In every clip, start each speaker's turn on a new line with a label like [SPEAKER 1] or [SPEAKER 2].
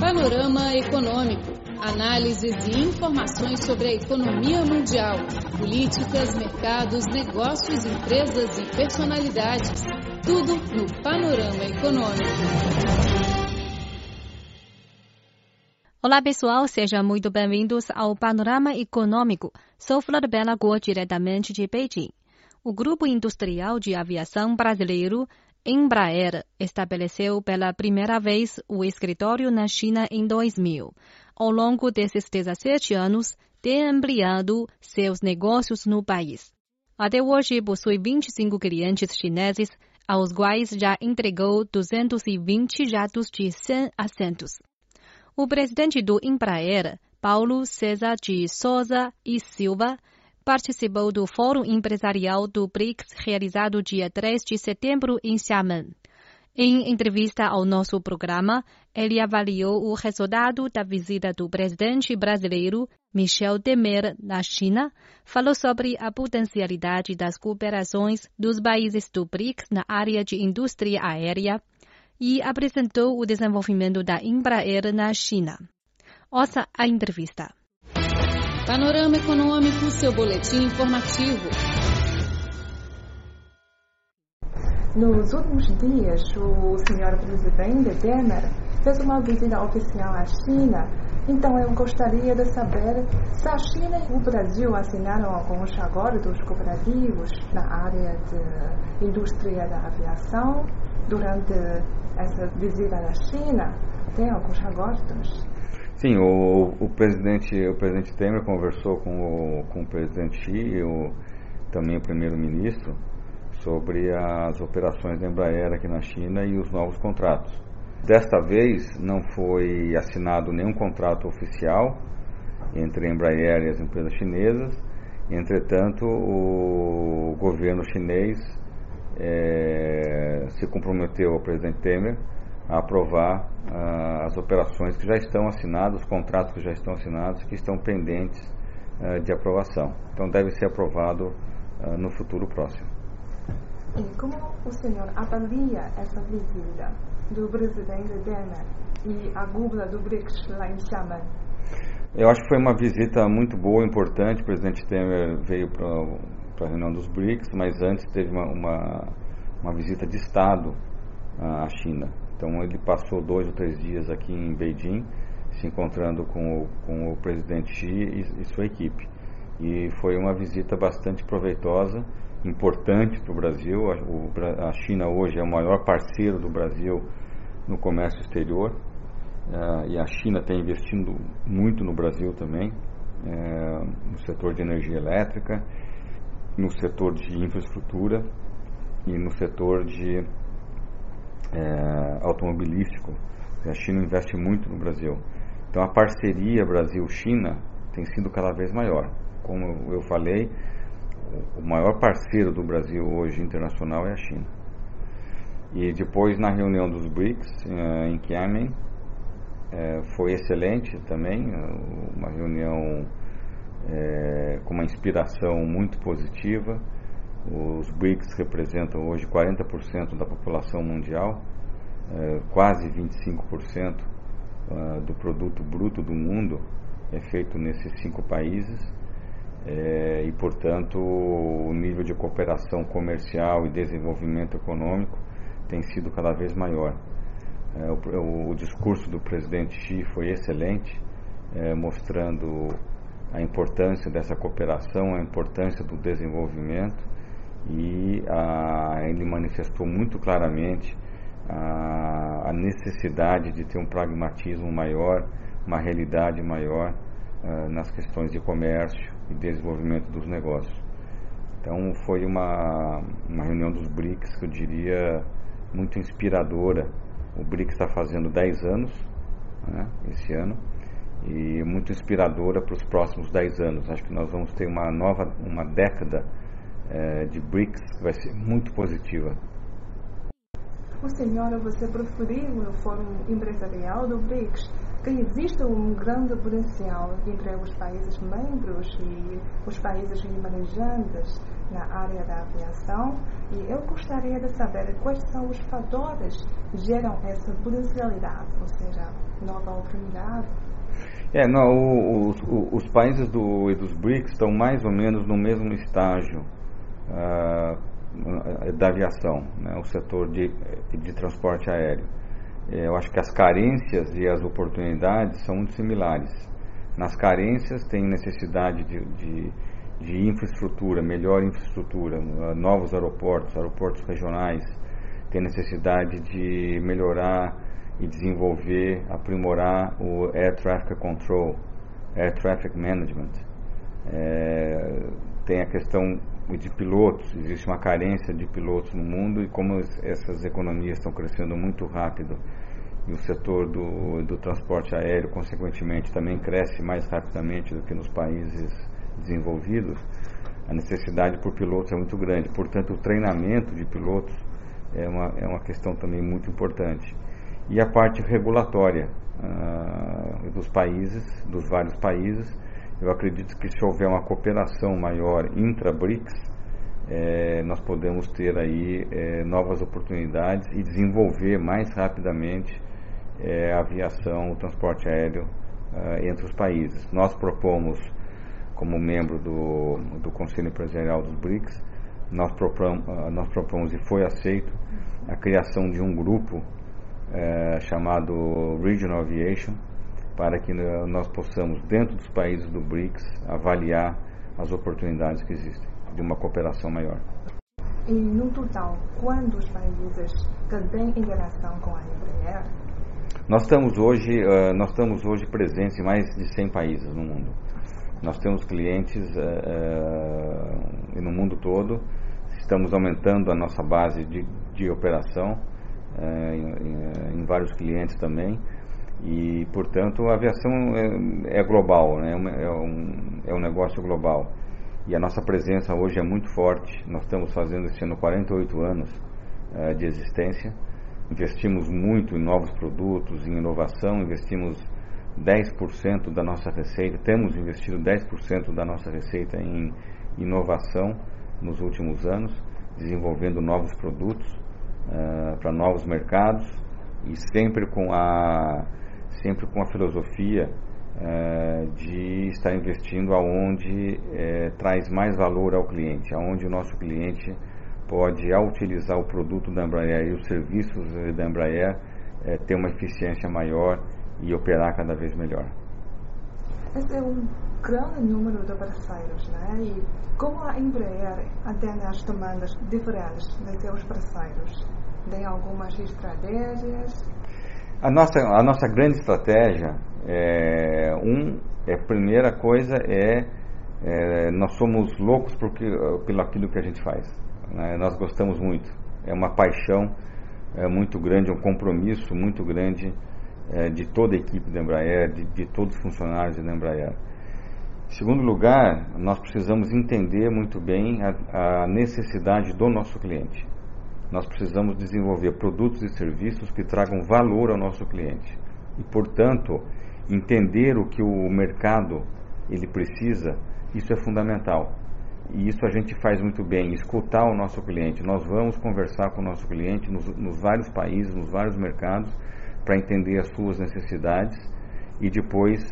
[SPEAKER 1] Panorama Econômico. Análises e informações sobre a economia mundial, políticas, mercados, negócios, empresas e personalidades. Tudo no Panorama Econômico.
[SPEAKER 2] Olá pessoal, sejam muito bem-vindos ao Panorama Econômico. Sou Flor Bela Guo, diretamente de Beijing. O Grupo Industrial de Aviação Brasileiro Embraer estabeleceu pela primeira vez o escritório na China em 2000. Ao longo desses 17 anos, tem ampliado seus negócios no país. Até hoje, possui 25 clientes chineses, aos quais já entregou 220 jatos de 100 assentos. O presidente do Embraer, Paulo César de Souza e Silva, participou do Fórum Empresarial do BRICS realizado dia 3 de setembro em Xiamen. Em entrevista ao nosso programa, ele avaliou o resultado da visita do presidente brasileiro Michel Temer na China, falou sobre a potencialidade das cooperações dos países do BRICS na área de indústria aérea e apresentou o desenvolvimento da Embraer na China. Ouça a entrevista.
[SPEAKER 1] Panorama Econômico, seu boletim informativo.
[SPEAKER 3] Nos últimos dias, o senhor presidente Temer fez uma visita oficial à China. Então, eu gostaria de saber se a China e o Brasil assinaram alguns acordos cooperativos na área de indústria da aviação durante essa visita à China. Tem alguns acordos?
[SPEAKER 4] Sim, o, o, presidente, o presidente Temer conversou com o, com o presidente Xi e o, também o primeiro-ministro sobre as operações da Embraer aqui na China e os novos contratos. Desta vez não foi assinado nenhum contrato oficial entre a Embraer e as empresas chinesas. Entretanto, o governo chinês é, se comprometeu ao presidente Temer a aprovar uh, as operações que já estão assinadas, os contratos que já estão assinados, que estão pendentes uh, de aprovação. Então deve ser aprovado uh, no futuro próximo.
[SPEAKER 3] E como o senhor avalia essa visita do presidente Temer e a cúpula do BRICS lá em Xiamen?
[SPEAKER 4] Eu acho que foi uma visita muito boa, importante. O presidente Temer veio para a reunião dos BRICS, mas antes teve uma, uma, uma visita de Estado à China. Então ele passou dois ou três dias aqui em Beijing, se encontrando com o, com o presidente Xi e, e sua equipe. E foi uma visita bastante proveitosa, importante para o Brasil. A China hoje é o maior parceiro do Brasil no comércio exterior. Uh, e a China está investindo muito no Brasil também, uh, no setor de energia elétrica, no setor de infraestrutura e no setor de é, automobilístico. A China investe muito no Brasil. Então a parceria Brasil-China tem sido cada vez maior. Como eu falei, o maior parceiro do Brasil hoje internacional é a China. E depois na reunião dos BRICS é, em Xiamen é, foi excelente também, uma reunião é, com uma inspiração muito positiva os BRICS representam hoje 40% da população mundial, é, quase 25% uh, do produto bruto do mundo é feito nesses cinco países é, e, portanto, o nível de cooperação comercial e desenvolvimento econômico tem sido cada vez maior. É, o, o, discurso do presidente Xi foi excelente, é, mostrando a importância dessa cooperação, a importância do desenvolvimento e ah, ele manifestou muito claramente ah, a necessidade de ter um pragmatismo maior, uma realidade maior ah, nas questões de comércio e desenvolvimento dos negócios. Então foi uma, uma reunião dos BRICS que eu diria muito inspiradora. O BRICS está fazendo 10 anos né, esse ano e muito inspiradora para os próximos 10 anos. Acho que nós vamos ter uma nova, uma década é, de BRICS vai ser muito positiva.
[SPEAKER 3] O senhor, você preferiu no Fórum Empresarial do BRICS que existe um grande potencial entre os países membros e os países emergentes na área da aviação e eu gostaria de saber quais são os fatores que geram essa potencialidade, ou seja, nova oportunidade.
[SPEAKER 4] É, não, os, os, os países do, dos BRICS estão mais ou menos no mesmo estágio uh, da aviação, né, o setor de, de transporte aéreo. É, eu acho que as carências e as oportunidades são muito similares. Nas carências tem necessidade de, de, de infraestrutura, melhor infraestrutura, uh, novos aeroportos, aeroportos regionais, tem necessidade de melhorar e desenvolver, aprimorar o Air Traffic Control, Air Traffic Management. É, tem a questão de pilotos, existe uma carência de pilotos no mundo e como essas economias estão crescendo muito rápido e o setor do, do transporte aéreo, consequentemente, também cresce mais rapidamente do que nos países desenvolvidos, a necessidade por pilotos é muito grande. Portanto, o treinamento de pilotos é uma, é uma questão também muito importante e a parte regulatória uh, dos países, dos vários países. Eu acredito que se houver uma cooperação maior intra-BRICS, eh, nós podemos ter aí eh, novas oportunidades e desenvolver mais rapidamente eh, a aviação, o transporte aéreo uh, entre os países. Nós propomos, como membro do, do Conselho Empresarial dos BRICS, nós propomos, uh, nós propomos e foi aceito a criação de um grupo é, chamado Regional Aviation, para que nós possamos, dentro dos países do BRICS, avaliar as oportunidades que existem de uma cooperação maior.
[SPEAKER 3] E no total, quantos países têm interação com a Embraer?
[SPEAKER 4] Nós estamos hoje, uh, nós estamos hoje presentes em mais de 100 países no mundo. Nós temos clientes uh, uh, no mundo todo. Estamos aumentando a nossa base de, de operação em, em, vários clientes também. E, portanto, a aviação é, é global, né? é, um, é um negócio global. E a nossa presença hoje é muito forte. Nós estamos fazendo esse ano 48 anos é, de existência. Investimos muito em novos produtos, em inovação, investimos 10% da nossa receita, temos investido 10% da nossa receita em inovação nos últimos anos, desenvolvendo novos produtos uh, para novos mercados e sempre com a sempre com a filosofia uh, de estar investindo aonde uh, traz mais valor ao cliente, aonde o nosso cliente pode, ao utilizar o produto da Embraer e os serviços da Embraer, ter uma eficiência maior e operar cada vez melhor.
[SPEAKER 3] Esse é um grande número de parceiros, né? E como a Embraer atende às demandas diferentes de seus parceiros? Tem algumas estratégias?
[SPEAKER 4] A nossa, a nossa grande estratégia, é, um, é, primeira coisa é, é nós somos loucos porque, pelo aquilo que a gente faz. Né? Nós gostamos muito. É uma paixão é, muito grande, um compromisso muito grande é, de toda a equipe da Embraer, de, de todos os funcionários da Embraer. Em segundo lugar, nós precisamos entender muito bem a, a necessidade do nosso cliente nós precisamos desenvolver produtos e serviços que tragam valor ao nosso cliente. E, portanto, entender o que o mercado ele precisa, isso é fundamental. E isso a gente faz muito bem, escutar o nosso cliente. Nós vamos conversar com o nosso cliente nos, nos vários países, nos vários mercados, para entender as suas necessidades e depois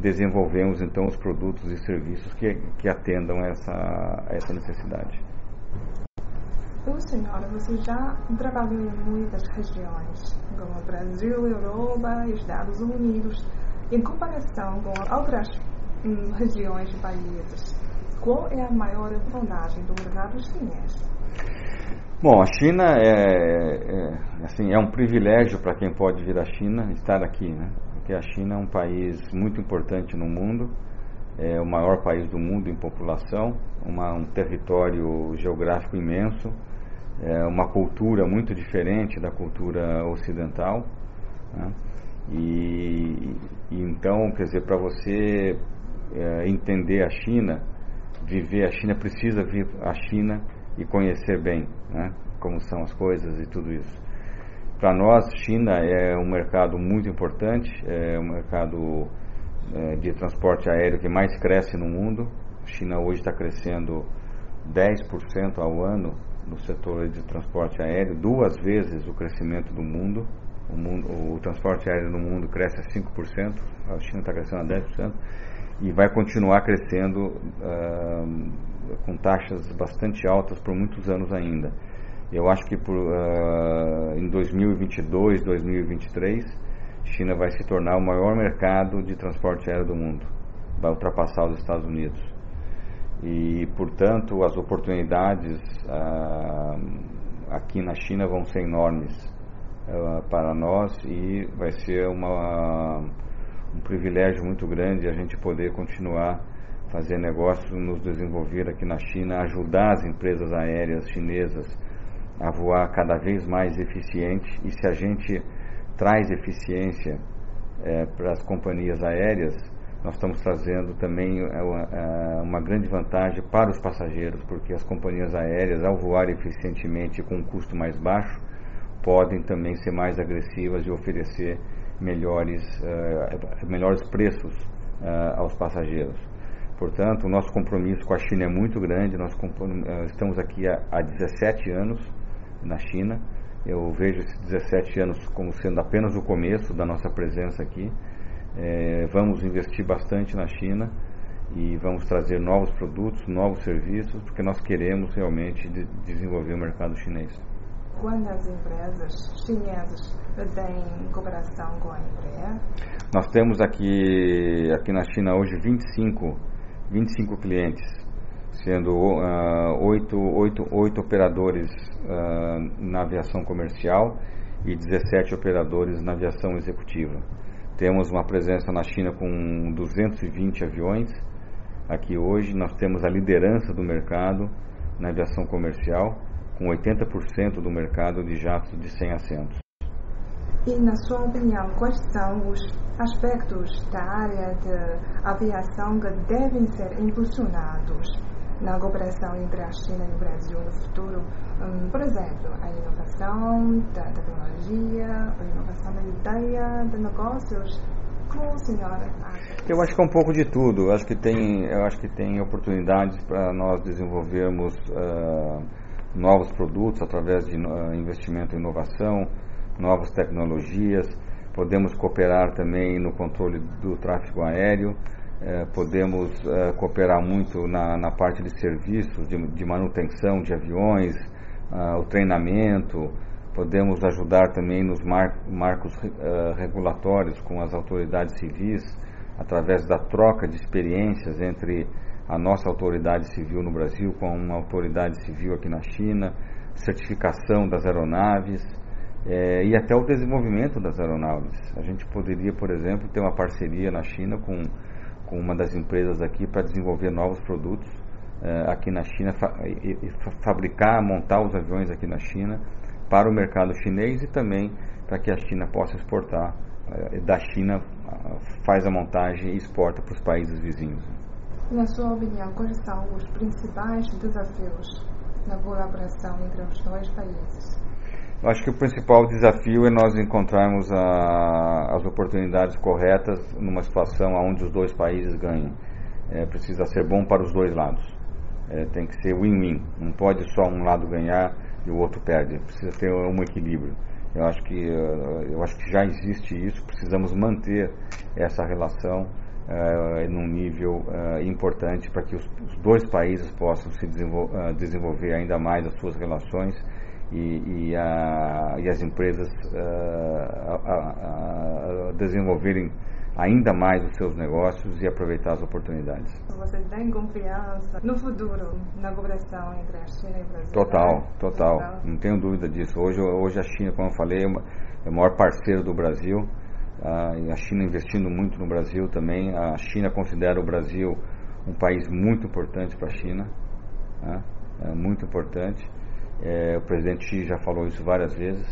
[SPEAKER 4] desenvolvemos então os produtos e serviços que, que atendam essa, essa necessidade.
[SPEAKER 3] Então, senhora, você já trabalhou em muitas regiões, como Brasil, Europa Estados Unidos. Em comparação com outras hum, regiões e países, qual é a maior vantagem do mercado chinês?
[SPEAKER 4] Bom, a China é, é, assim, é um privilégio para quem pode vir à China estar aqui, né? Porque a China é um país muito importante no mundo, é o maior país do mundo em população, uma, um território geográfico imenso, é uma cultura muito diferente da cultura ocidental. Né? E, e, então, quer dizer, para você é, entender a China, viver a China, precisa vir a China e conhecer bem né? como são as coisas e tudo isso. Para nós, China é um mercado muito importante, é um mercado é, de transporte aéreo que mais cresce no mundo. A China hoje está crescendo 10% ao ano no setor de transporte aéreo, duas vezes o crescimento do mundo. O, mundo, o transporte aéreo no mundo cresce a 5%, a China está crescendo a 10%, e vai continuar crescendo uh, com taxas bastante altas por muitos anos ainda. Eu acho que por, uh, em 2022, 2023, China vai se tornar o maior mercado de transporte aéreo do mundo, vai ultrapassar os Estados Unidos. E, portanto, as oportunidades uh, aqui na China vão ser enormes uh, para nós e vai ser uma, um privilégio muito grande a gente poder continuar fazer negócios, nos desenvolver aqui na China, ajudar as empresas aéreas chinesas a voar cada vez mais eficiente. E se a gente traz eficiência é, para as companhias aéreas, nós estamos trazendo também é, é, uma grande vantagem para os passageiros, porque as companhias aéreas, ao voar eficientemente com um custo mais baixo, podem também ser mais agressivas e oferecer melhores, uh, melhores preços aos passageiros. Portanto, o nosso compromisso com a China é muito grande. Nós estamos aqui há 17 anos na China. Eu vejo esses 17 anos como sendo apenas o começo da nossa presença aqui. É, vamos investir bastante na China e vamos trazer novos produtos, novos serviços, porque nós queremos realmente de desenvolver o mercado chinês.
[SPEAKER 3] Quantas empresas chinesas têm cooperação com a Embraer?
[SPEAKER 4] Nós temos aqui, aqui na China hoje 25, 25 clientes sendo uh, oito, oito, oito operadores uh, na aviação comercial e 17 operadores na aviação executiva. Temos uma presença na China com 220 aviões. Aqui hoje nós temos a liderança do mercado na aviação comercial, com 80% do mercado de jatos de 100 assentos.
[SPEAKER 3] E, na sua opinião, quais são os aspectos da área de aviação que devem ser impulsionados na cooperação entre a China e o Brasil no futuro. Um, por exemplo, a inovação da tecnologia, a inovação da ideia de negócios. Como o senhor acha?
[SPEAKER 4] Eu acho que é um pouco de tudo. Eu acho que tem, eu acho que tem oportunidades para nós desenvolvermos uh, novos produtos através de uh, investimento em inovação, novas tecnologias. Podemos cooperar também no controle do tráfego aéreo. É, podemos é, cooperar muito na, na, parte de serviços, de, de manutenção de aviões, ah, o treinamento, podemos ajudar também nos mar, marcos uh, regulatórios com as autoridades civis, através da troca de experiências entre a nossa autoridade civil no Brasil com uma autoridade civil aqui na China, certificação das aeronaves é, e até o desenvolvimento das aeronaves. A gente poderia, por exemplo, ter uma parceria na China com com uma das empresas aqui para desenvolver novos produtos uh, aqui na China, fa e, e fabricar, montar os aviões aqui na China para o mercado chinês e também para que a China possa exportar. Uh, da China uh, faz a montagem e exporta para os países vizinhos.
[SPEAKER 3] Na sua opinião, quais são os principais desafios na colaboração entre os dois países?
[SPEAKER 4] Acho que o principal desafio é nós encontrarmos a, as oportunidades corretas numa situação onde os dois países ganhem. É, precisa ser bom para os dois lados. É, tem que ser win-win. Não pode só um lado ganhar e o outro perde. Precisa ter um equilíbrio. Eu acho que eh, eu acho que já existe isso. Precisamos manter essa relação uh, num nível uh, importante para que os, os, dois países possam se desenvol desenvolver ainda mais as suas relações e, e, a, e as empresas uh, a, a desenvolverem ainda mais os seus negócios e aproveitar as oportunidades.
[SPEAKER 3] Vocês têm confiança no futuro na cooperação entre a China e o Brasil?
[SPEAKER 4] Total, total, total. não tenho dúvida disso. Hoje, hoje a China, como eu falei, é, é o maior parceiro do Brasil. Uh, a China investindo muito no Brasil também. A China considera o Brasil um país muito importante para a China, uh, é muito importante. É, o presidente Xi já falou isso várias vezes.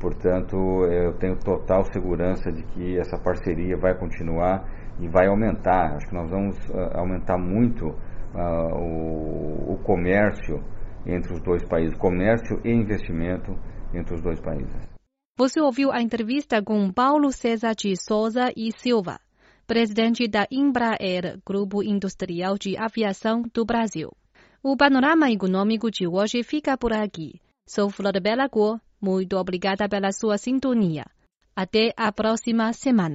[SPEAKER 4] Portanto, eu tenho total segurança de que essa parceria vai continuar e vai aumentar. Acho que nós vamos uh, aumentar muito uh, o, o comércio entre os dois países, comércio e investimento entre os dois países.
[SPEAKER 2] Você ouviu a entrevista com Paulo César de Souza e Silva, presidente da Embraer, Grupo Industrial de Aviação do Brasil. O panorama econômico de hoje fica por aqui. Sou Flor Bela Guo. Muito obrigada pela sua sintonia. Até a próxima semana.